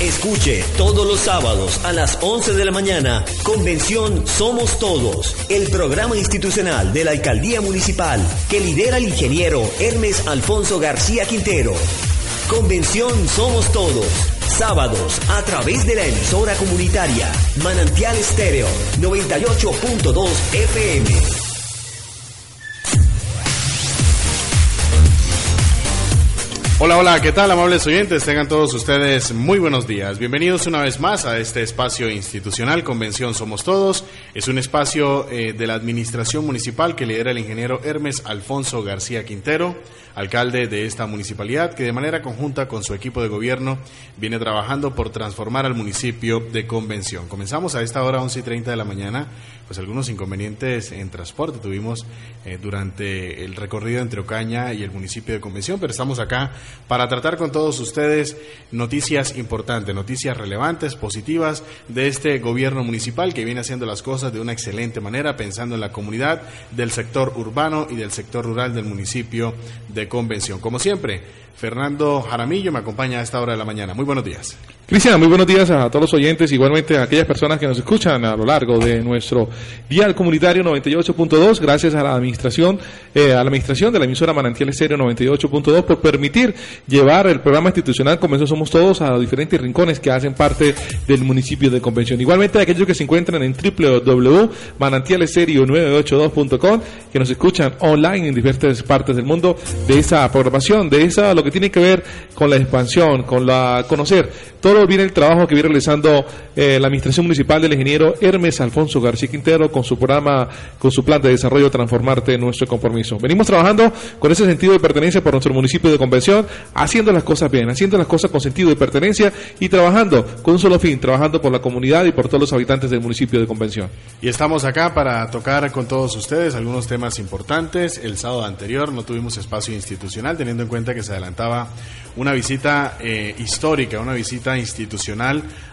Escuche todos los sábados a las 11 de la mañana Convención Somos Todos, el programa institucional de la Alcaldía Municipal que lidera el ingeniero Hermes Alfonso García Quintero. Convención Somos Todos, sábados a través de la emisora comunitaria Manantial Estéreo 98.2 FM. Hola, hola, ¿qué tal amables oyentes? Tengan todos ustedes muy buenos días. Bienvenidos una vez más a este espacio institucional, Convención Somos Todos. Es un espacio eh, de la Administración Municipal que lidera el ingeniero Hermes Alfonso García Quintero, alcalde de esta municipalidad, que de manera conjunta con su equipo de gobierno viene trabajando por transformar al municipio de Convención. Comenzamos a esta hora, 11 y 30 de la mañana, pues algunos inconvenientes en transporte tuvimos eh, durante el recorrido entre Ocaña y el municipio de Convención, pero estamos acá para tratar con todos ustedes noticias importantes, noticias relevantes, positivas de este gobierno municipal que viene haciendo las cosas de una excelente manera, pensando en la comunidad del sector urbano y del sector rural del municipio de Convención. Como siempre, Fernando Jaramillo me acompaña a esta hora de la mañana. Muy buenos días. Cristian, muy buenos días a todos los oyentes, igualmente a aquellas personas que nos escuchan a lo largo de nuestro dial comunitario 98.2. Gracias a la administración, eh, a la administración de la emisora Manantial Estéreo 98.2 por permitir llevar el programa institucional Convención Somos Todos a los diferentes rincones que hacen parte del municipio de Convención. Igualmente a aquellos que se encuentran en www.manantialestereo982.com, que nos escuchan online en diferentes partes del mundo de esa programación, de esa lo que tiene que ver con la expansión, con la conocer todo viene el trabajo que viene realizando eh, la administración municipal del ingeniero Hermes Alfonso García Quintero con su programa, con su plan de desarrollo Transformarte nuestro compromiso. Venimos trabajando con ese sentido de pertenencia por nuestro municipio de convención, haciendo las cosas bien, haciendo las cosas con sentido de pertenencia y trabajando con un solo fin, trabajando por la comunidad y por todos los habitantes del municipio de convención. Y estamos acá para tocar con todos ustedes algunos temas importantes. El sábado anterior no tuvimos espacio institucional, teniendo en cuenta que se adelantaba una visita eh, histórica, una visita institucional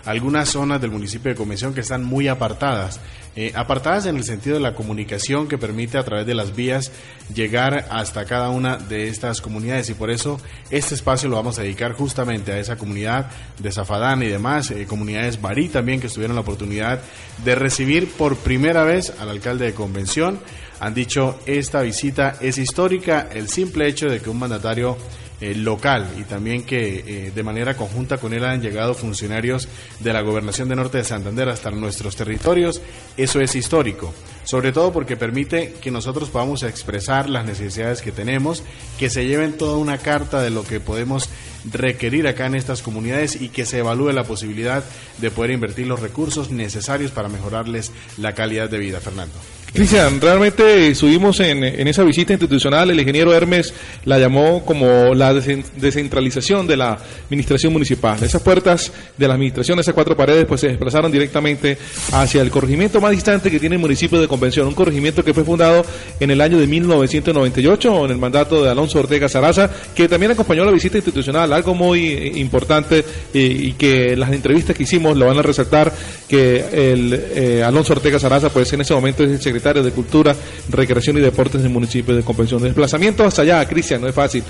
a algunas zonas del municipio de Convención que están muy apartadas. Eh, apartadas en el sentido de la comunicación que permite a través de las vías llegar hasta cada una de estas comunidades y por eso este espacio lo vamos a dedicar justamente a esa comunidad de Zafadán y demás, eh, comunidades Barí también que tuvieron la oportunidad de recibir por primera vez al alcalde de Convención. Han dicho esta visita es histórica, el simple hecho de que un mandatario eh, local y también que eh, de manera conjunta con él han llegado funcionarios de la gobernación de Norte de Santander hasta nuestros territorios, eso es histórico, sobre todo porque permite que nosotros podamos expresar las necesidades que tenemos, que se lleven toda una carta de lo que podemos requerir acá en estas comunidades y que se evalúe la posibilidad de poder invertir los recursos necesarios para mejorarles la calidad de vida, Fernando. Cristian, realmente subimos en, esa visita institucional, el ingeniero Hermes la llamó como la descentralización de la administración municipal. Esas puertas de la administración, esas cuatro paredes, pues se desplazaron directamente hacia el corregimiento más distante que tiene el municipio de Convención, un corregimiento que fue fundado en el año de 1998 en el mandato de Alonso Ortega Saraza, que también acompañó la visita institucional, algo muy importante y, que las entrevistas que hicimos lo van a resaltar, que el eh, Alonso Ortega Saraza, pues en ese momento es el secretario de Cultura, Recreación y Deportes del municipio de Convención. De desplazamiento hasta allá, Cristian, no es fácil.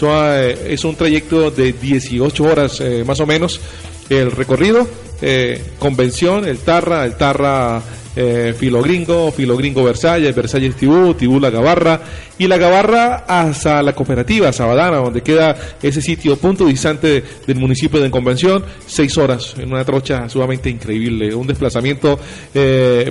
Eh, es un trayecto de 18 horas eh, más o menos el recorrido. Eh, convención, el Tarra, el Tarra Filogringo, Filogringo Versalles, Versalles Tibú, Tibú La Gabarra y La Gabarra hasta la cooperativa Sabadana, donde queda ese sitio punto distante del municipio de Convención, seis horas en una trocha sumamente increíble, un desplazamiento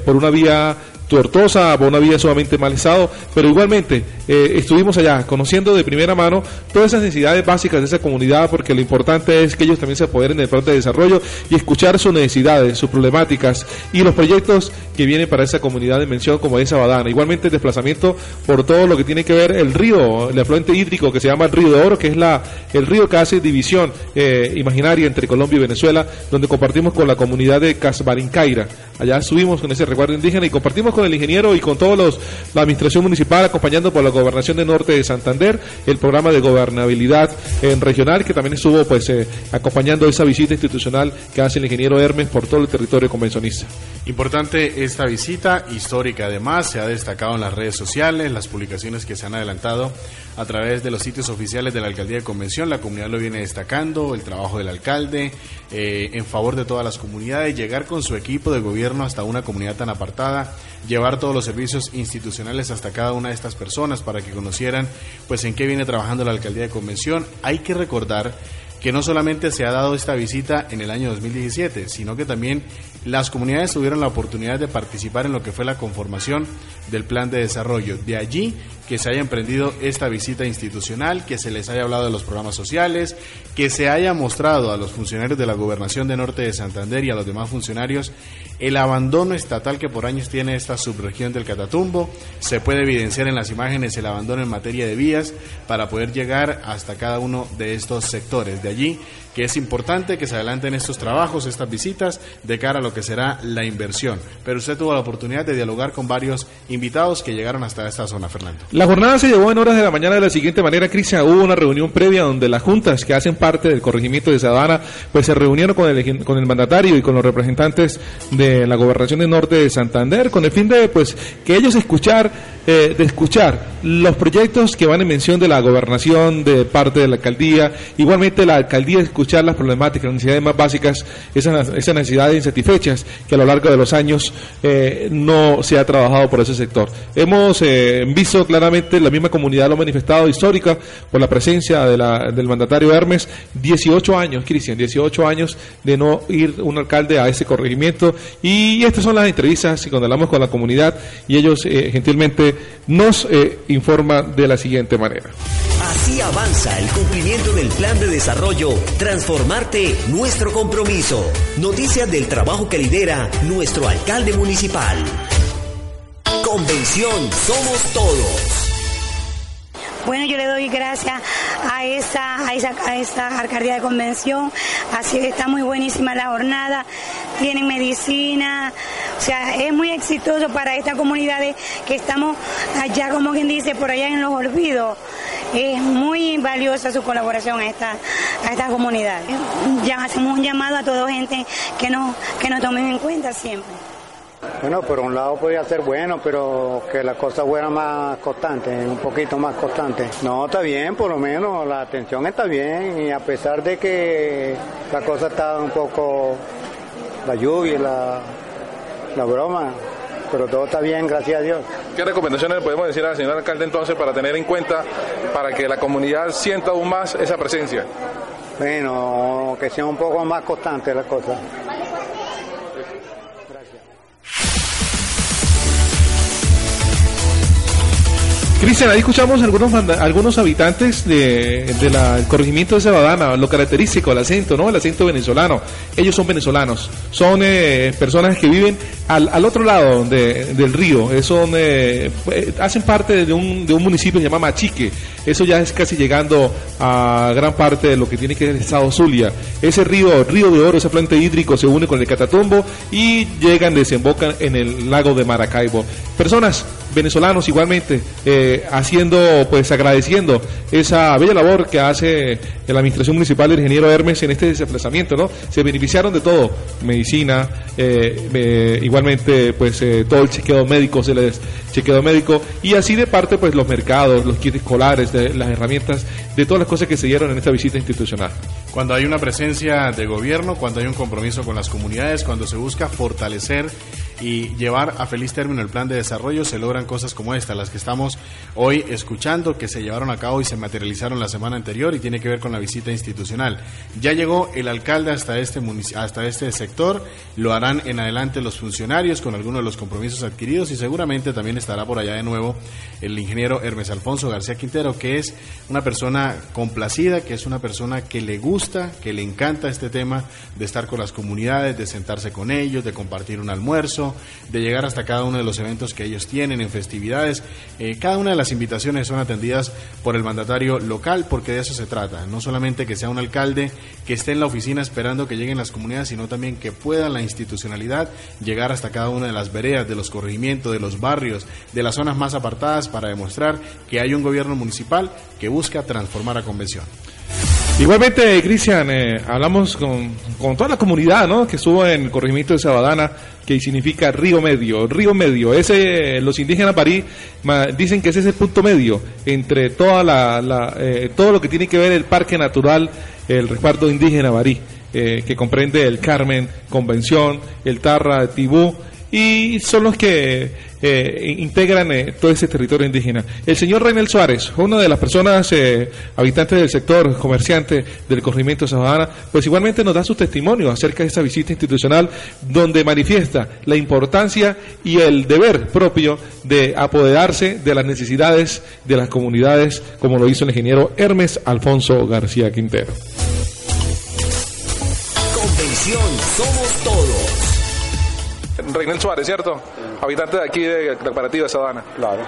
por una vía tortosa, por una vía sumamente mal estado, pero igualmente eh, estuvimos allá conociendo de primera mano todas esas necesidades básicas de esa comunidad, porque lo importante es que ellos también se apoderen del plan de desarrollo y escuchar sus necesidades, sus problemáticas y los proyectos que vienen para esa comunidad de mención como es Sabadana. Igualmente el desplazamiento por todo lo que tiene que ver el río, el afluente hídrico que se llama el Río de Oro, que es la el río que hace división eh, imaginaria entre Colombia y Venezuela, donde compartimos con la comunidad de Casbarincaira. Allá subimos con ese recuerdo indígena y compartimos con el ingeniero y con todos los la administración municipal acompañando por la gobernación de Norte de Santander el programa de gobernabilidad en regional que también estuvo pues eh, acompañando esa visita institucional que hace el ingeniero Hermes por todo el territorio convencionista. Importante esta visita histórica además se ha destacado en las redes sociales, las publicaciones que se han adelantado a través de los sitios oficiales de la alcaldía de convención, la comunidad lo viene destacando, el trabajo del alcalde eh, en favor de todas las comunidades, llegar con su equipo de gobierno hasta una comunidad tan apartada, llevar todos los servicios institucionales hasta cada una de estas personas para que conocieran pues en qué viene trabajando la alcaldía de convención. Hay que recordar que no solamente se ha dado esta visita en el año 2017, sino que también las comunidades tuvieron la oportunidad de participar en lo que fue la conformación del plan de desarrollo. De allí que se haya emprendido esta visita institucional, que se les haya hablado de los programas sociales, que se haya mostrado a los funcionarios de la Gobernación de Norte de Santander y a los demás funcionarios el abandono estatal que por años tiene esta subregión del Catatumbo. Se puede evidenciar en las imágenes el abandono en materia de vías para poder llegar hasta cada uno de estos sectores. De allí que es importante que se adelanten estos trabajos, estas visitas, de cara a lo que será la inversión. Pero usted tuvo la oportunidad de dialogar con varios invitados que llegaron hasta esta zona, Fernando. La jornada se llevó en horas de la mañana de la siguiente manera, Cristian. Hubo una reunión previa donde las juntas que hacen parte del corregimiento de Sabana, pues se reunieron con el, con el mandatario y con los representantes de la gobernación del norte de Santander, con el fin de, pues, que ellos escuchar, eh, de escuchar los proyectos que van en mención de la gobernación, de parte de la alcaldía, igualmente la alcaldía escuchar las problemáticas, las necesidades más básicas, esas, necesidades insatisfechas que a lo largo de los años eh, no se ha trabajado por ese sector. Hemos eh, visto claramente, la misma comunidad lo ha manifestado histórica por la presencia de la, del mandatario Hermes, 18 años, Cristian, 18 años de no ir un alcalde a ese corregimiento y estas son las entrevistas y cuando hablamos con la comunidad y ellos eh, gentilmente nos informan de la siguiente manera. Así avanza el cumplimiento del plan de desarrollo Transformarte, nuestro compromiso. Noticias del trabajo que lidera nuestro alcalde municipal. Convención Somos Todos. Bueno, yo le doy gracias a esa, a esa, a alcaldía de convención, así está muy buenísima la jornada, tienen medicina, o sea, es muy exitoso para estas comunidades que estamos allá, como quien dice, por allá en los olvidos. Es muy valiosa su colaboración a esta, a esta comunidad. Ya hacemos un llamado a toda gente que nos, que nos tomen en cuenta siempre. Bueno, por un lado podría ser bueno, pero que la cosa fuera más constante, un poquito más constante. No, está bien, por lo menos la atención está bien y a pesar de que la cosa está un poco, la lluvia, la, la broma, pero todo está bien, gracias a Dios. ¿Qué recomendaciones le podemos decir al señor alcalde entonces para tener en cuenta, para que la comunidad sienta aún más esa presencia? Bueno, que sea un poco más constante la cosa. Cristian, ahí escuchamos algunos algunos habitantes de, del corregimiento de Sabadana, lo característico, el acento, ¿no? El acento venezolano. Ellos son venezolanos, son eh, personas que viven al, al otro lado del río, eh, son, eh, hacen parte de un, de un municipio que se llama Machique, eso ya es casi llegando a gran parte de lo que tiene que ver el estado Zulia. Ese río, río de oro, ese plante hídrico se une con el Catatumbo y llegan, desembocan en el lago de Maracaibo. Personas venezolanos igualmente eh, haciendo, pues agradeciendo esa bella labor que hace la administración municipal del ingeniero Hermes en este desplazamiento, ¿no? Se beneficiaron de todo, medicina, eh, eh, igualmente pues todo el chequeo médico, se les chequeo médico y así de parte pues los mercados, los kits escolares, las herramientas de todas las cosas que se dieron en esta visita institucional. Cuando hay una presencia de gobierno, cuando hay un compromiso con las comunidades, cuando se busca fortalecer y llevar a feliz término el plan de desarrollo, se logran cosas como esta, las que estamos hoy escuchando, que se llevaron a cabo y se materializaron la semana anterior y tiene que ver con la visita institucional. Ya llegó el alcalde hasta este, hasta este sector, lo harán en adelante los funcionarios con algunos de los compromisos adquiridos y seguramente también estará por allá de nuevo el ingeniero Hermes Alfonso García Quintero, que es una persona complacida, que es una persona que le gusta, que le encanta este tema de estar con las comunidades, de sentarse con ellos, de compartir un almuerzo, de llegar hasta cada uno de los eventos que ellos tienen en festividades. Eh, cada una de las invitaciones son atendidas por el mandatario local porque de eso se trata. No solamente que sea un alcalde que esté en la oficina esperando que lleguen las comunidades, sino también que pueda la institucionalidad llegar hasta cada una de las veredas, de los corregimientos, de los barrios, de las zonas más apartadas para demostrar que hay un gobierno municipal que busca transformar a convención. Igualmente, Cristian, eh, hablamos con, toda la comunidad ¿no? que estuvo en el corregimiento de Sabadana, que significa río medio. Río medio, ese, los indígenas París dicen que ese es el punto medio entre toda la, eh, todo lo que tiene que ver el parque natural, el respaldo indígena Barí, eh, que comprende el Carmen, Convención, el Tarra, Tibú y son los que eh, integran eh, todo ese territorio indígena. El señor Reinel Suárez, una de las personas eh, habitantes del sector, comerciante del corrimiento de Sabana, pues igualmente nos da su testimonio acerca de esta visita institucional donde manifiesta la importancia y el deber propio de apoderarse de las necesidades de las comunidades, como lo hizo el ingeniero Hermes Alfonso García Quintero. Convención Somos Todos. Reynel Suárez, ¿cierto? Habitante de aquí de, del Parativo de Sabana. Claro.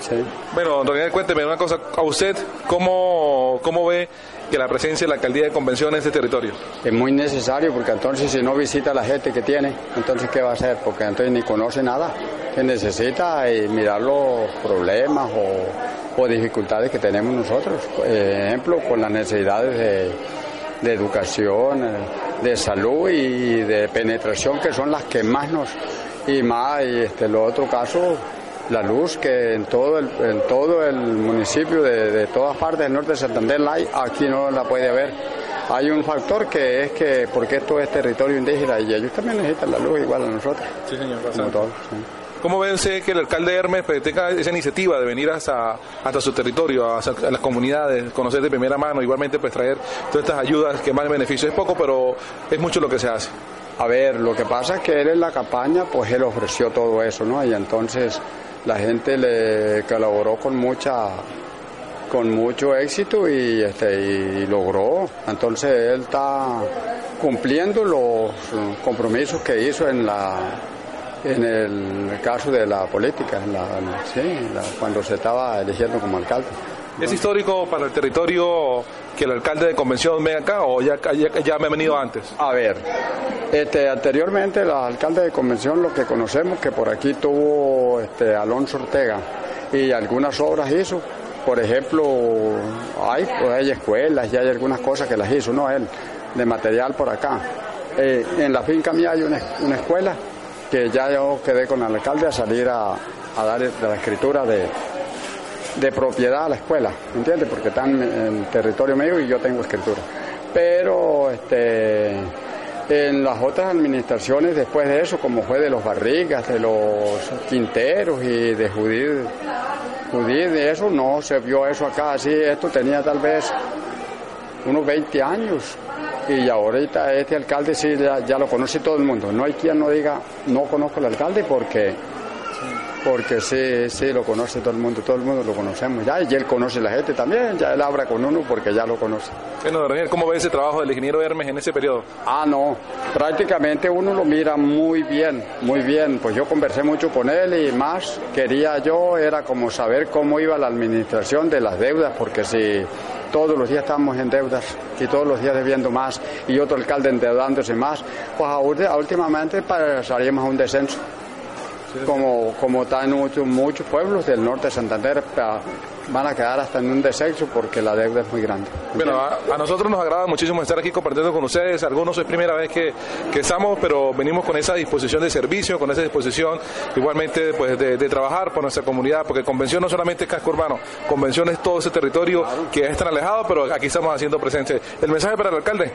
Sí. Bueno, Reynel, cuénteme una cosa. ¿A usted cómo, cómo ve que la presencia de la alcaldía de convención en este territorio? Es muy necesario porque entonces si no visita a la gente que tiene, entonces ¿qué va a hacer? Porque entonces ni conoce nada. Que necesita eh, mirar los problemas o, o, dificultades que tenemos nosotros. Por ejemplo, con las necesidades de, de educación. Eh, de salud y de penetración que son las que más nos y más y este el otro caso la luz que en todo el, en todo el municipio de, de todas partes del norte de Santander la hay, aquí no la puede haber. Hay un factor que es que porque esto es territorio indígena y ellos también necesitan la luz igual a nosotros. Sí, señor. Como todos, sí. ¿Cómo ven usted que el alcalde Hermes pues, tenga esa iniciativa de venir hasta, hasta su territorio, a, las comunidades, conocer de primera mano, igualmente pues traer todas estas ayudas que más beneficio? Es poco, pero es mucho lo que se hace. A ver, lo que pasa es que él en la campaña, pues él ofreció todo eso, ¿no? Y entonces la gente le colaboró con mucha con mucho éxito y este y logró entonces él está cumpliendo los compromisos que hizo en la en el caso de la política, en la, sí, la, cuando se estaba eligiendo como alcalde. ¿Es histórico para el territorio que el alcalde de convención venga acá o ya, ya, ya me ha venido antes? A ver, este, anteriormente el alcalde de convención, lo que conocemos, que por aquí tuvo este, Alonso Ortega y algunas obras hizo. Por ejemplo, hay, pues hay escuelas y hay algunas cosas que las hizo, no él, de material por acá. Eh, en la finca mía hay una, una escuela que ya yo quedé con el alcalde a salir a, a dar la escritura de, de, propiedad a la escuela, ¿me entiendes? Porque están en territorio mío y yo tengo escritura. Pero este, en las otras administraciones después de eso, como fue de los Barrigas, de los Quinteros y de Judí, Judí, de eso no se vio eso acá así, esto tenía tal vez unos 20 años, y ahorita este alcalde sí ya, lo conoce todo el mundo. No hay quien no diga no conozco al alcalde porque porque sí, sí lo conoce todo el mundo, todo el mundo lo conocemos ya y él conoce a la gente también, ya él habla con uno porque ya lo conoce. Bueno, Daniel, ¿cómo ve ese trabajo del ingeniero Hermes en ese periodo? Ah, no, prácticamente uno lo mira muy bien, muy bien, pues yo conversé mucho con él y más quería yo era como saber cómo iba la administración de las deudas, porque si todos los días estamos en deudas y todos los días debiendo más y otro alcalde endeudándose más, pues ahora, últimamente pasaríamos a un descenso. Como, como están muchos, muchos pueblos del norte de Santander van a quedar hasta en un desexo porque la deuda es muy grande. Bueno, a, nosotros nos agrada muchísimo estar aquí compartiendo con ustedes. Algunos es primera vez que, que, estamos, pero venimos con esa disposición de servicio, con esa disposición igualmente pues, de, trabajar por nuestra comunidad, porque convención no solamente es casco urbano, convención es todo ese territorio que es tan alejado, pero aquí estamos haciendo presente. ¿El mensaje para el alcalde?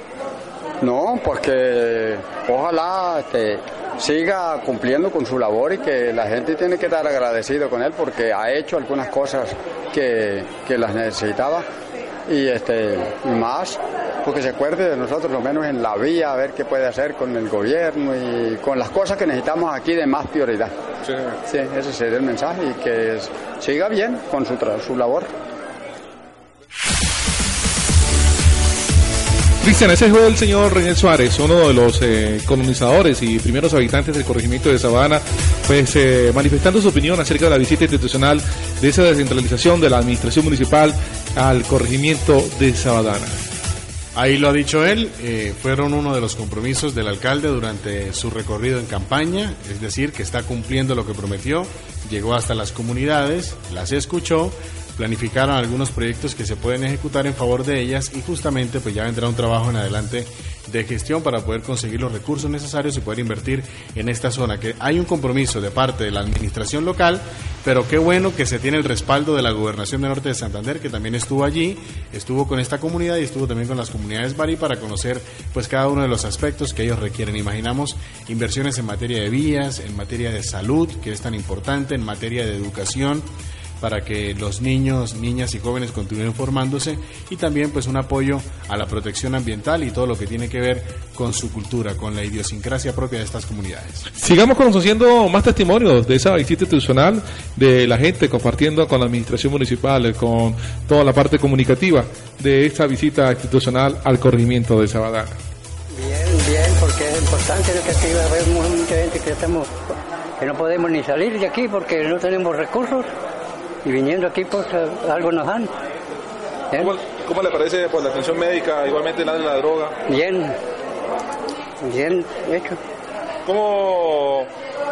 No, porque ojalá este, siga cumpliendo con su labor y que la gente tiene que estar agradecido con él porque ha hecho algunas cosas que, las necesitaba y este más porque se acuerde de nosotros lo menos en la vía a ver qué puede hacer con el gobierno y con las cosas que necesitamos aquí de más prioridad. Sí, sí ese sería el mensaje y que siga bien con su, su labor. Cristian, ese fue el señor René Suárez, uno de los eh, colonizadores y primeros habitantes del corregimiento de Sabana, pues eh, manifestando su opinión acerca de la visita institucional de esa descentralización de la administración municipal al corregimiento de Sabadana. Ahí lo ha dicho él, eh, fueron uno de los compromisos del alcalde durante su recorrido en campaña, es decir, que está cumpliendo lo que prometió, llegó hasta las comunidades, las escuchó, planificaron algunos proyectos que se pueden ejecutar en favor de ellas y justamente pues ya vendrá un trabajo en adelante de gestión para poder conseguir los recursos necesarios y poder invertir en esta zona, que hay un compromiso de parte de la administración local, pero qué bueno que se tiene el respaldo de la gobernación de Norte de Santander, que también estuvo allí, estuvo con esta comunidad y estuvo también con las comunidades Bari para conocer pues cada uno de los aspectos que ellos requieren. Imaginamos inversiones en materia de vías, en materia de salud, que es tan importante, en materia de educación, para que los niños, niñas y jóvenes continúen formándose y también pues un apoyo a la protección ambiental y todo lo que tiene que ver con su cultura, con la idiosincrasia propia de estas comunidades. Sigamos conociendo más testimonios de esa visita institucional de la gente compartiendo con la administración municipal, con toda la parte comunicativa de esta visita institucional al corregimiento de Sabadán. Bien, bien, porque es importante que aquí haber mucha gente que estamos que no podemos ni salir de aquí porque no tenemos recursos y viniendo aquí pues algo nos dan. ¿Cómo, le parece por pues, la atención médica, igualmente la de la droga? Bien, bien hecho. ¿Cómo,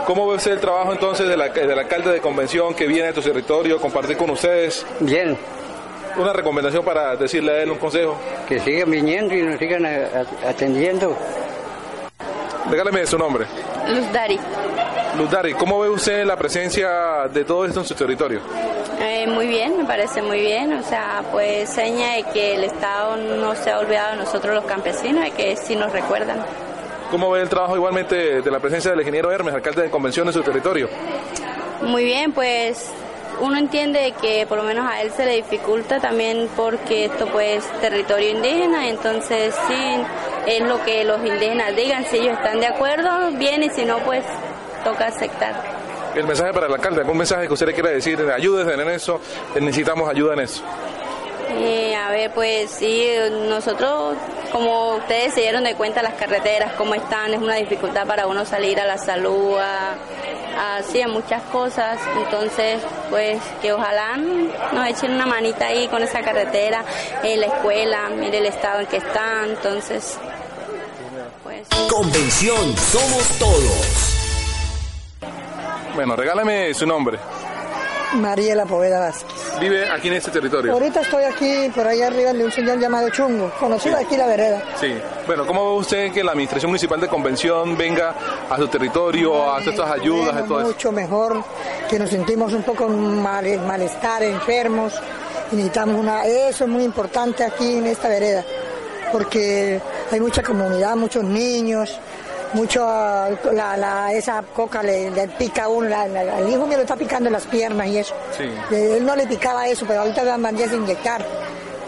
cómo ve usted el trabajo entonces del, alcalde de convención que viene a tu territorio, compartir con ustedes? Bien. Una recomendación para decirle a él un consejo. Que sigan viniendo y nos sigan atendiendo. Regáleme su nombre. Luz Dari. Luz Dari, ¿cómo ve usted la presencia de todo esto en su territorio? Eh, muy bien, me parece muy bien. O sea, pues seña de que el Estado no se ha olvidado de nosotros los campesinos y que sí nos recuerdan. ¿Cómo ve el trabajo igualmente de la presencia del ingeniero Hermes, alcalde de convención en su territorio? Muy bien, pues uno entiende que por lo menos a él se le dificulta también porque esto pues es territorio indígena, entonces sí es lo que los indígenas digan, si ellos están de acuerdo, bien y si no pues toca aceptar. El mensaje para el alcalde, ¿algún mensaje que usted le quiera decir? Ayúdense en eso, necesitamos ayuda en eso. Eh, a ver, pues sí, nosotros, como ustedes se dieron de cuenta, las carreteras, cómo están, es una dificultad para uno salir a la salud, a, a, muchas cosas. Entonces, pues que ojalá nos echen una manita ahí con esa carretera, en la escuela, mire el estado en que está. Entonces, pues. Convención Somos Todos. Bueno, regálame su nombre. Mariela Poveda Vázquez. ¿Vive aquí en este territorio? Ahorita estoy aquí, por allá arriba de un señor llamado Chungo, conocido aquí la vereda. Sí. Bueno, ¿cómo ve usted que la Administración Municipal de Convención venga a su territorio, a hacer estas ayudas, y todo eso? Mucho mejor, que nos sentimos un poco mal, malestar, enfermos, necesitamos una... Eso es muy importante aquí en esta vereda, porque hay mucha comunidad, muchos niños, mucho la, la, esa coca le, pica a uno, el hijo mío le está picando las piernas y eso. Él no le picaba eso, pero ahorita le mandé a inyectar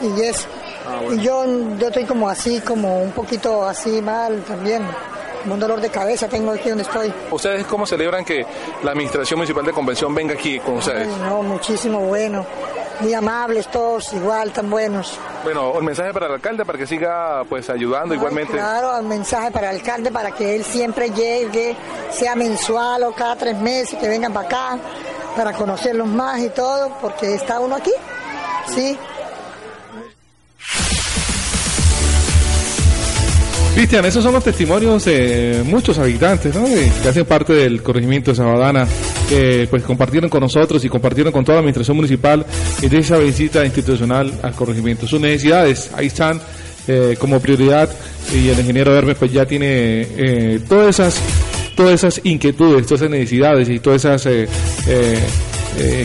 y eso. Ah, y yo, yo estoy como así, como un poquito así mal también. Un dolor de cabeza tengo aquí donde estoy. ¿Ustedes cómo celebran que la Administración Municipal de Convención venga aquí con ustedes? no, muchísimo bueno muy amables todos, igual, tan buenos. Bueno, un mensaje para el alcalde para que siga pues ayudando igualmente. Claro, un mensaje para el alcalde para que él siempre llegue, sea mensual o cada tres meses, que vengan para acá, para conocerlos más y todo, porque está uno aquí, ¿sí? Cristian, esos son los testimonios de muchos habitantes, ¿no? que hacen parte del corregimiento de Sabadana, que pues compartieron con nosotros y compartieron con toda la administración municipal de esa visita institucional al corregimiento. Sus necesidades, ahí están eh, como prioridad y el ingeniero Hermes pues ya tiene eh, todas esas todas esas inquietudes, todas esas necesidades y todas esas eh,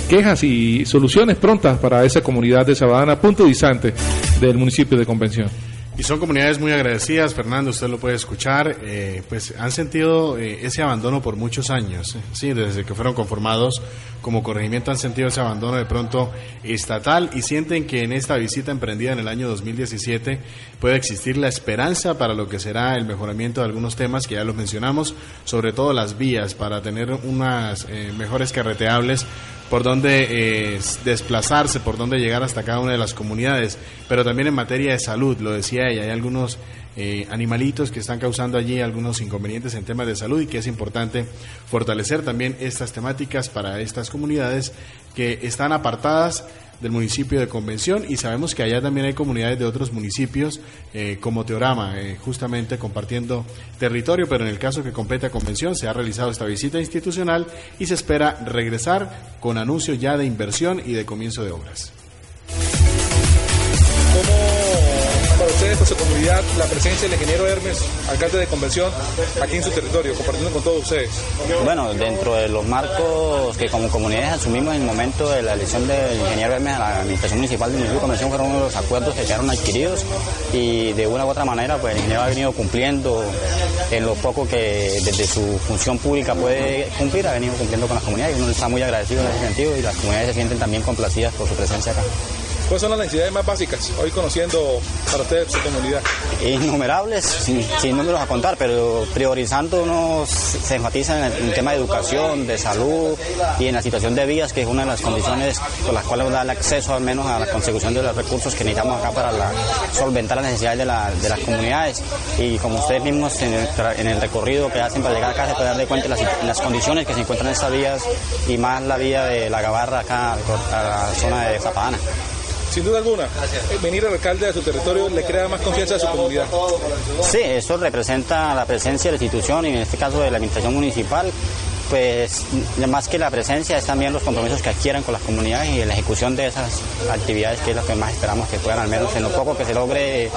quejas y soluciones prontas para esa comunidad de Sabadana, punto distante del municipio de Convención. Y son comunidades muy agradecidas, Fernando, usted lo puede escuchar, eh, pues han sentido eh, ese abandono por muchos años, eh, sí, desde que fueron conformados como corregimiento han sentido ese abandono de pronto estatal y sienten que en esta visita emprendida en el año 2017 puede existir la esperanza para lo que será el mejoramiento de algunos temas que ya los mencionamos, sobre todo las vías para tener unas mejores carreteables por dónde eh, desplazarse, por dónde llegar hasta cada una de las comunidades, pero también en materia de salud, lo decía ella, hay algunos eh, animalitos que están causando allí algunos inconvenientes en temas de salud y que es importante fortalecer también estas temáticas para estas comunidades que están apartadas del municipio de Convención y sabemos que allá también hay comunidades de otros municipios eh, como Teorama, eh, justamente compartiendo territorio, pero en el caso que completa Convención se ha realizado esta visita institucional y se espera regresar con anuncios ya de inversión y de comienzo de obras. Ustedes, su comunidad, la presencia del ingeniero Hermes, alcalde de convención, aquí en su territorio, compartiendo con todos ustedes? Bueno, dentro de los marcos que como comunidades asumimos en el momento de la elección del ingeniero Hermes a la administración municipal de municipio convención fueron uno de los acuerdos que quedaron adquiridos y de una u otra manera pues el ingeniero ha venido cumpliendo en lo poco que desde su función pública puede cumplir, ha venido cumpliendo con las comunidades y uno está muy agradecido en ese sentido y las comunidades se sienten también complacidas por su presencia acá. ¿Cuáles son las necesidades más básicas hoy conociendo para ustedes su comunidad? Innumerables, sin, números a contar, pero priorizando uno se enfatiza en el, tema de educación, de salud y en la situación de vías, que es una de las condiciones con las cuales nos da el acceso al menos a la consecución de los recursos que necesitamos acá para solventar las necesidades de, las comunidades. Y como ustedes mismos en el, recorrido que hacen para llegar acá se puede dar de cuenta las, condiciones que se encuentran en estas vías y más la vía de la Gabarra acá a la zona de Zapadana sin duda alguna, eh, venir al alcalde de su territorio le crea más confianza a su comunidad. Sí, eso representa la presencia de la institución y en este caso de la administración municipal pues más que la presencia es también los compromisos que adquieran con las comunidades y la ejecución de esas actividades que es lo que más esperamos que puedan al menos en lo poco que se logre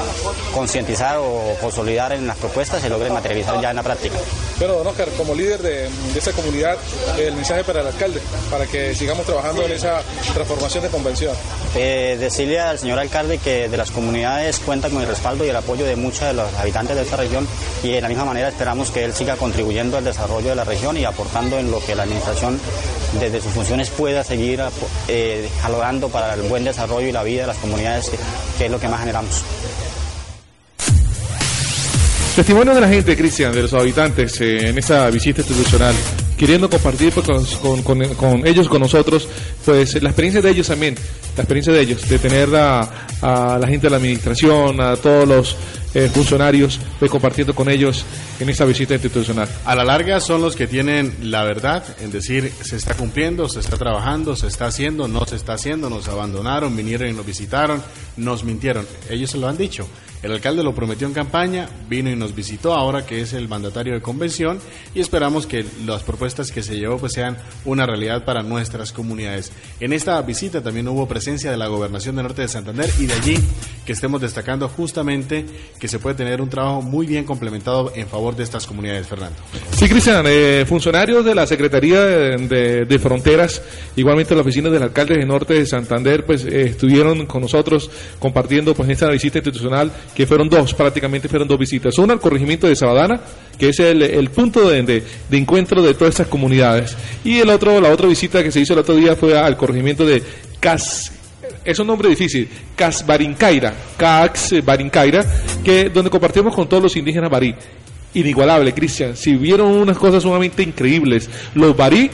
concientizar o consolidar en las propuestas se logre materializar ya en la práctica. Bueno, don Oscar, como líder de, de esa comunidad, el mensaje para el alcalde, para que sigamos trabajando en esa transformación de convención. Eh, decirle al señor alcalde que de las comunidades cuenta con el respaldo y el apoyo de muchos de los habitantes de esta región y de la misma manera esperamos que él siga contribuyendo al desarrollo de la región y aportando en lo que la administración desde sus funciones pueda seguir eh, para el buen desarrollo y la vida de las comunidades, que, es lo que más generamos. Testimonio de la gente, Cristian, de los habitantes eh, en esta visita institucional, queriendo compartir pues, con, ellos, con nosotros, pues la experiencia de ellos también, la experiencia de ellos, de tener a, a la gente de la administración, a todos los eh, funcionarios, de compartiendo con ellos en esta visita institucional. A la larga son los que tienen la verdad en decir se está cumpliendo, se está trabajando, se está haciendo, no se está haciendo, nos abandonaron, vinieron y nos visitaron, nos mintieron. Ellos se lo han dicho. El alcalde lo prometió en campaña, vino y nos visitó ahora que es el mandatario de convención y esperamos que las propuestas que se llevó pues sean una realidad para nuestras comunidades. En esta visita también hubo presencia de la gobernación de Norte de Santander y de allí que estemos destacando justamente que se puede tener un trabajo muy bien complementado en favor de estas comunidades, Fernando. Sí, Cristian, eh, funcionarios de la Secretaría de, Fronteras, igualmente la oficina del alcalde de Norte de Santander, pues eh, estuvieron con nosotros compartiendo pues esta visita institucional que fueron dos, prácticamente fueron dos visitas. Una al corregimiento de Sabadana, que es el, punto de, de, encuentro de todas estas comunidades. Y el otro, la otra visita que se hizo el otro día fue al corregimiento de Cas es un nombre difícil, Casbarincaira, Barincaira, que donde compartimos con todos los indígenas barí. Inigualable, Cristian. Si vieron unas cosas sumamente increíbles, los barí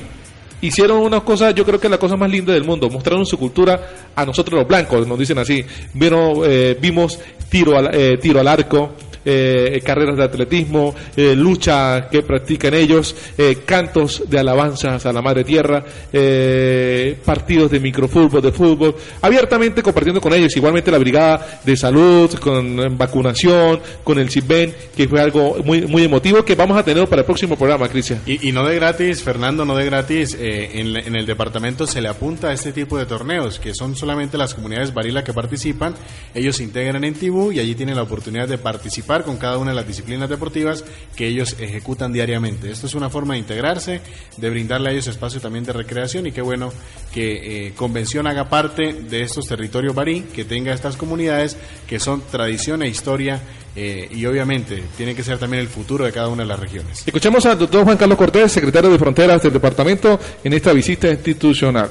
hicieron unas cosas, yo creo que la cosa más linda del mundo, mostraron su cultura a nosotros los blancos, nos dicen así. Vieron, eh, vimos tiro al, eh, tiro al arco, eh, carreras de atletismo, eh, lucha que practican ellos, eh, cantos de alabanzas a la Madre Tierra, eh, partidos de microfútbol, de fútbol, abiertamente compartiendo con ellos, igualmente la Brigada de Salud, con vacunación, con el CIBEN, que fue algo muy, muy emotivo que vamos a tener para el próximo programa, Cristian. Y, no de gratis, Fernando, no de gratis, eh, en, en el departamento se le apunta a este tipo de torneos, que son solamente las comunidades Barila que participan, ellos se integran en Tibú y allí tienen la oportunidad de participar con cada una de las disciplinas deportivas que ellos ejecutan diariamente. Esto es una forma de integrarse, de brindarle a ellos espacio también de recreación y qué bueno que eh, Convención haga parte de estos territorios barí, que tenga estas comunidades que son tradición e historia eh, y obviamente tiene que ser también el futuro de cada una de las regiones. Escuchamos al doctor Juan Carlos Cortés, secretario de Fronteras del departamento, en esta visita institucional.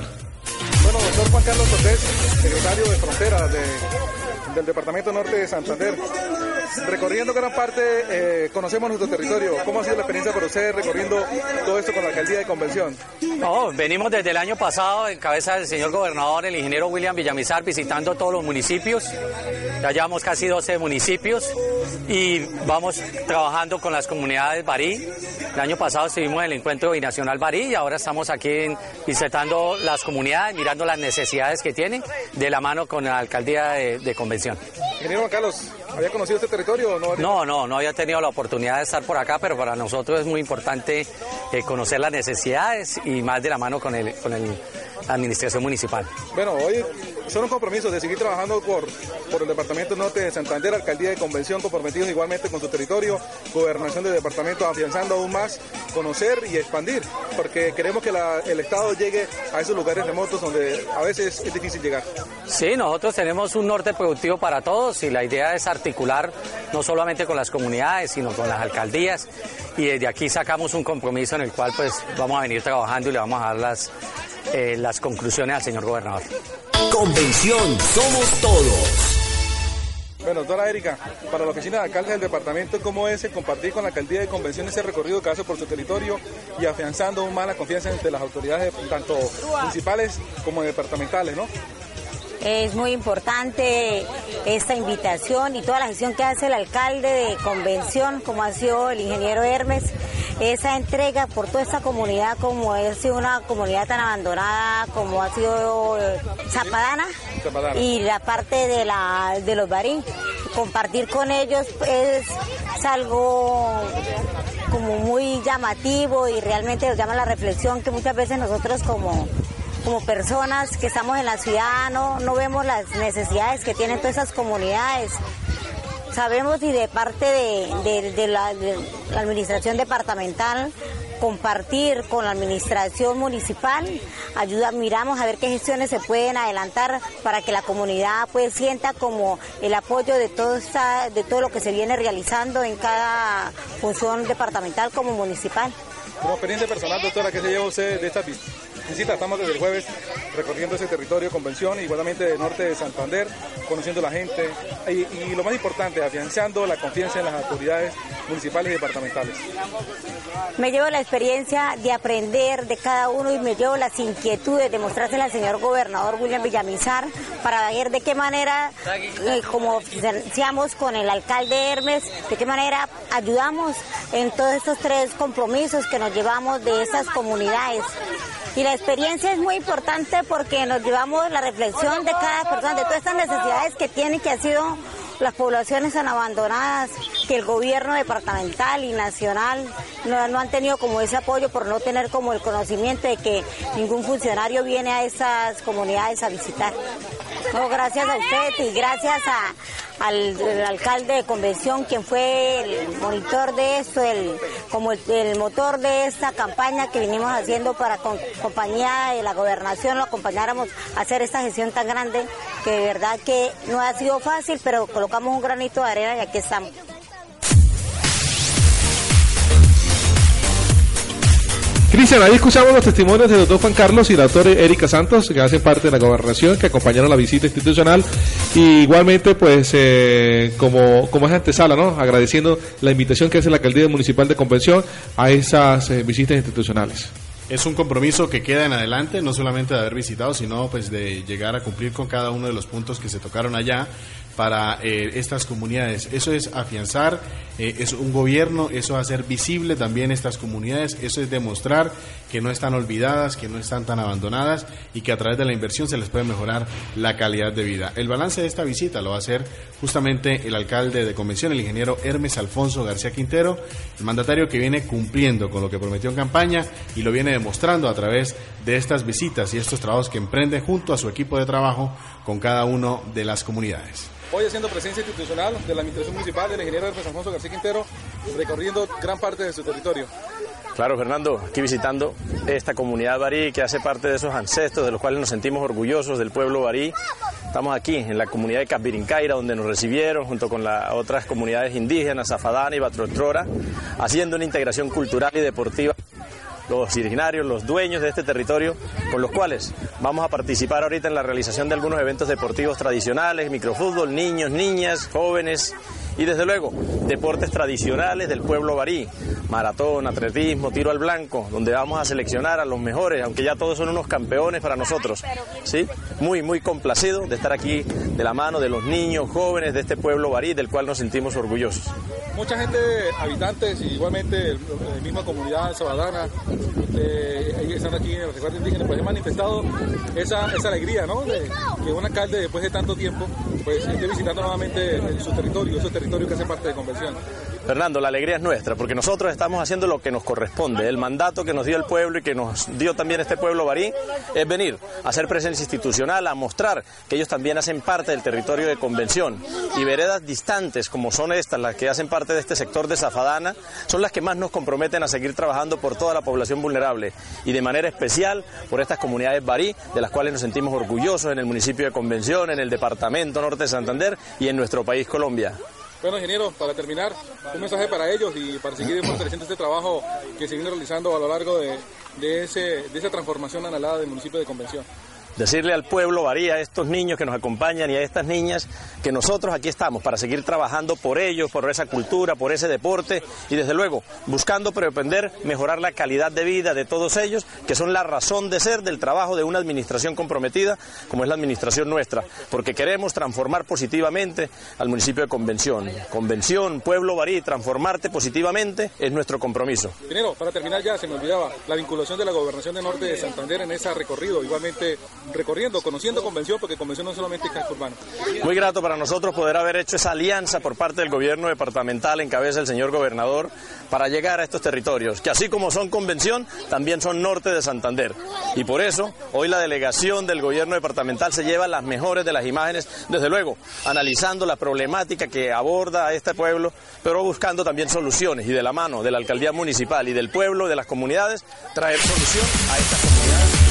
Bueno, doctor Juan Carlos Cortés, secretario de Fronteras de- del Departamento Norte de Santander. Recorriendo gran parte, eh, conocemos nuestro territorio. ¿Cómo ha sido la experiencia para ustedes recorriendo todo esto con la alcaldía de convención? No, venimos desde el año pasado en cabeza del señor gobernador, el ingeniero William Villamizar, visitando todos los municipios. Ya llevamos casi 12 municipios y vamos trabajando con las comunidades Barí. El año pasado estuvimos en el encuentro binacional Barí y ahora estamos aquí visitando las comunidades, mirando las necesidades que tienen de la mano con la alcaldía de convención. Ingeniero Juan Carlos, ¿había conocido este territorio o no? No, no, no había tenido la oportunidad de estar por acá, pero para nosotros es muy importante eh, conocer las necesidades y más de la mano con, el, con el- la administración municipal. Bueno, hoy son un compromiso de seguir trabajando por, por el Departamento Norte de Santander, Alcaldía de Convención, comprometidos igualmente con su territorio, gobernación del departamento, afianzando aún más, conocer y expandir, porque queremos que el Estado llegue a esos lugares remotos donde a veces es difícil llegar. Sí, nosotros tenemos un norte productivo para todos y la idea es articular no solamente con las comunidades, sino con las alcaldías y desde aquí sacamos un compromiso en el cual pues vamos a venir trabajando y le vamos a dar las, eh, las conclusiones al señor gobernador. Convención Somos Todos. Bueno, doctora Erika, para la oficina de alcalde del departamento, ¿cómo es compartir con la alcaldía de convención ese recorrido que hace por su territorio y afianzando aún más la confianza entre las autoridades, tanto municipales como departamentales, ¿no? Es muy importante esta invitación y toda la gestión que hace el alcalde de convención, como ha sido el ingeniero Hermes, esa entrega por toda esta comunidad, como ha sido una comunidad tan abandonada, como ha sido eh, Zapadana, y la parte de, la, de los barín. Compartir con ellos es, es algo como muy llamativo y realmente nos llama la reflexión que muchas veces nosotros como como personas que estamos en la ciudad no, no vemos las necesidades que tienen todas esas comunidades. Sabemos y de parte de, la, administración departamental compartir con la administración municipal, ayuda, miramos a ver qué gestiones se pueden adelantar para que la comunidad pues sienta como el apoyo de todo de todo lo que se viene realizando en cada función departamental como municipal. Como experiencia personal, doctora, ¿qué se lleva usted de esta vis- visita? Estamos desde el jueves recorriendo ese territorio, convención, igualmente del norte de Santander, conociendo la gente y, y lo más importante, afianzando la confianza en las autoridades municipales y departamentales. Me llevo la experiencia de aprender de cada uno y me llevo las inquietudes de mostrárselas al señor gobernador William Villamizar para ver de qué manera, eh, como seamos con el alcalde Hermes, de qué manera ayudamos en todos estos tres compromisos que nos llevamos de esas comunidades. Y la experiencia es muy importante porque nos llevamos la reflexión de cada persona, de todas estas necesidades que tiene, que ha sido las poblaciones tan abandonadas, que el gobierno departamental y nacional no han tenido como ese apoyo por no tener como el conocimiento de que ningún funcionario viene a esas comunidades a visitar. No, gracias a usted y gracias a- al, al alcalde de convención, quien fue el monitor de esto, el, como el, el motor de esta campaña que vinimos haciendo para con compañía de la gobernación, lo acompañáramos a hacer esta gestión tan grande, que de verdad que no ha sido fácil, pero colocamos un granito de arena y aquí estamos. Cristian, ahí escuchamos los testimonios del doctor Juan Carlos y la doctora Erika Santos, que hacen parte de la gobernación, que acompañaron la visita institucional. Y igualmente, pues, eh, como, como es antesala, ¿no? Agradeciendo la invitación que hace la alcaldía municipal de convención a esas eh, visitas institucionales. Es un compromiso que queda en adelante, no solamente de haber visitado, sino pues de llegar a cumplir con cada uno de los puntos que se tocaron allá para eh, estas comunidades. Eso es afianzar, eh, es un gobierno, eso es hacer visible también estas comunidades, eso es demostrar que no están olvidadas, que no están tan abandonadas y que a través de la inversión se les puede mejorar la calidad de vida. El balance de esta visita lo va a hacer justamente el alcalde de convención, el ingeniero Hermes Alfonso García Quintero, el mandatario que viene cumpliendo con lo que prometió en campaña y lo viene demostrando a través de estas visitas y estos trabajos que emprende junto a su equipo de trabajo con cada uno de las comunidades. Hoy haciendo presencia institucional de la Administración Municipal del ingeniero Hermes Alfonso García Quintero, recorriendo gran parte de su territorio. Claro, Fernando, aquí visitando esta comunidad barí que hace parte de esos ancestros de los cuales nos sentimos orgullosos del pueblo barí. Estamos aquí en la comunidad de Capirincaira, donde nos recibieron junto con las otras comunidades indígenas, Zafadana y Batrotrora, haciendo una integración cultural y deportiva los originarios, los dueños de este territorio, con los cuales vamos a participar ahorita en la realización de algunos eventos deportivos tradicionales, microfútbol, niños, niñas, jóvenes y desde luego deportes tradicionales del pueblo barí, maratón, atletismo, tiro al blanco, donde vamos a seleccionar a los mejores, aunque ya todos son unos campeones para nosotros. ¿sí? Muy, muy complacido de estar aquí de la mano de los niños, jóvenes de este pueblo barí, del cual nos sentimos orgullosos. Mucha gente, habitantes, y igualmente la misma comunidad sabadana, eh, están aquí en el recuerdo indígena, pues he manifestado esa, esa alegría, ¿no? De que un alcalde después de tanto tiempo, pues esté visitando nuevamente su territorio, esos territorios que hacen parte de convención. Fernando, la alegría es nuestra, porque nosotros estamos haciendo lo que nos corresponde. El mandato que nos dio el pueblo y que nos dio también este pueblo barí es venir a hacer presencia institucional, a mostrar que ellos también hacen parte del territorio de convención. Y veredas distantes, como son estas, las que hacen parte de este sector de Zafadana, son las que más nos comprometen a seguir trabajando por toda la población vulnerable y de manera especial por estas comunidades barí, de las cuales nos sentimos orgullosos en el municipio de Convención, en el departamento norte de Santander y en nuestro país Colombia. Bueno, ingeniero, para terminar, un mensaje para ellos y para seguir fortaleciendo este trabajo que se viene realizando a lo largo de, de, ese, de esa transformación anhelada del municipio de Convención decirle al pueblo varía a estos niños que nos acompañan y a estas niñas que nosotros aquí estamos para seguir trabajando por ellos, por esa cultura, por ese deporte y desde luego buscando pretender mejorar la calidad de vida de todos ellos, que son la razón de ser del trabajo de una administración comprometida como es la administración nuestra, porque queremos transformar positivamente al municipio de Convención. Convención, pueblo varí, transformarte positivamente es nuestro compromiso. Primero, para terminar ya, se me olvidaba, la vinculación de la gobernación de Norte de Santander en ese recorrido, igualmente recorriendo, conociendo Convención, porque Convención no solamente es casco urbano. Muy grato para nosotros poder haber hecho esa alianza por parte del gobierno departamental en cabeza del señor gobernador para llegar a estos territorios, que así como son Convención, también son norte de Santander. Y por eso, hoy la delegación del gobierno departamental se lleva las mejores de las imágenes, desde luego, analizando la problemática que aborda a este pueblo, pero buscando también soluciones y de la mano de la alcaldía municipal y del pueblo, de las comunidades, traer solución a estas comunidades.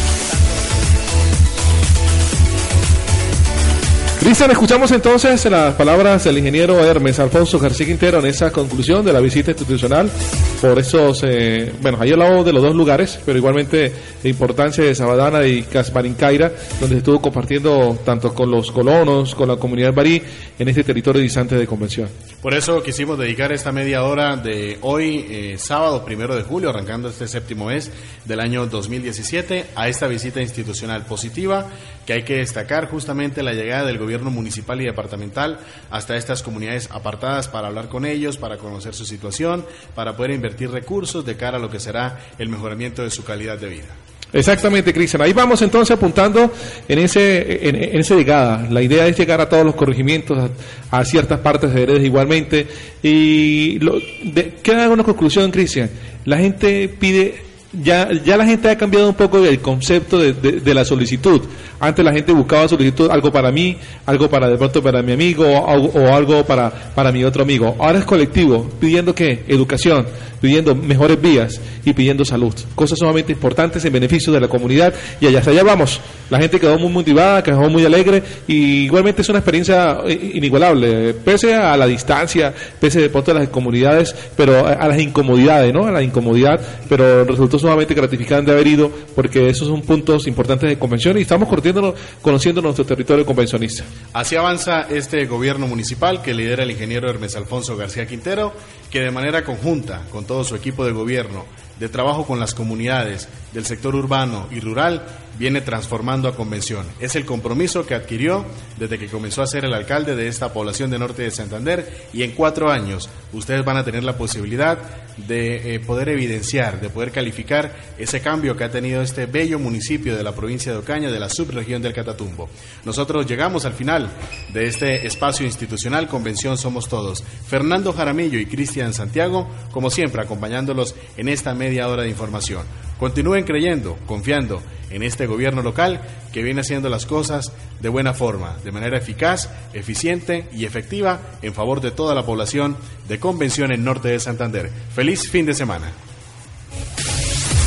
Cristian, escuchamos entonces las palabras del ingeniero Hermes Alfonso García Quintero en esa conclusión de la visita institucional por esos, eh, bueno, ahí hablado de los dos lugares, pero igualmente la importancia de Sabadana y Casparincaira, donde estuvo compartiendo tanto con los colonos, con la comunidad barí, en este territorio distante de convención. Por eso quisimos dedicar esta media hora de hoy, eh, sábado primero de julio, arrancando este séptimo mes del año 2017, a esta visita institucional positiva que hay que destacar justamente la llegada del gobierno municipal y departamental hasta estas comunidades apartadas para hablar con ellos, para conocer su situación, para poder invertir recursos de cara a lo que será el mejoramiento de su calidad de vida. Exactamente, Cristian. Ahí vamos entonces apuntando en ese, en, esa llegada. La idea es llegar a todos los corregimientos, a, ciertas partes de redes igualmente. Y lo, de, queda una conclusión, Cristian. La gente pide ya, ya la gente ha cambiado un poco el concepto de, de, la solicitud. Antes la gente buscaba solicitud algo para mí, algo para de pronto para mi amigo o, algo para, para mi otro amigo. Ahora es colectivo, pidiendo que educación, pidiendo mejores vías y pidiendo salud. Cosas sumamente importantes en beneficio de la comunidad y allá, allá vamos. La gente quedó muy motivada, quedó muy alegre y igualmente es una experiencia inigualable, pese a la distancia, pese de pronto a las comunidades, pero a las incomodidades, ¿no? A la incomodidad, pero resultó sumamente gratificante haber ido porque esos son puntos importantes de convención y estamos conociendo, nuestro territorio convencionista. Así avanza este gobierno municipal que lidera el ingeniero Hermes Alfonso García Quintero, que de manera conjunta con todo su equipo de gobierno de trabajo con las comunidades del sector urbano y rural viene transformando a Convención. Es el compromiso que adquirió desde que comenzó a ser el alcalde de esta población de Norte de Santander y en cuatro años ustedes van a tener la posibilidad de eh, poder evidenciar, de poder calificar ese cambio que ha tenido este bello municipio de la provincia de Ocaña, de la subregión del Catatumbo. Nosotros llegamos al final de este espacio institucional Convención Somos Todos. Fernando Jaramillo y Cristian Santiago, como siempre, acompañándolos en esta media hora de información. Continúen creyendo, confiando en este gobierno local que viene haciendo las cosas de buena forma, de manera eficaz, eficiente y efectiva en favor de toda la población de Convención en Norte de Santander. Feliz fin de semana.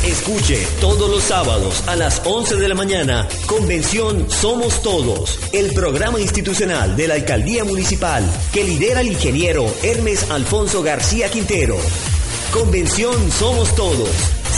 Escuche todos los sábados a las 11 de la mañana Convención Somos Todos, el programa institucional de la Alcaldía Municipal que lidera el ingeniero Hermes Alfonso García Quintero. Convención Somos Todos.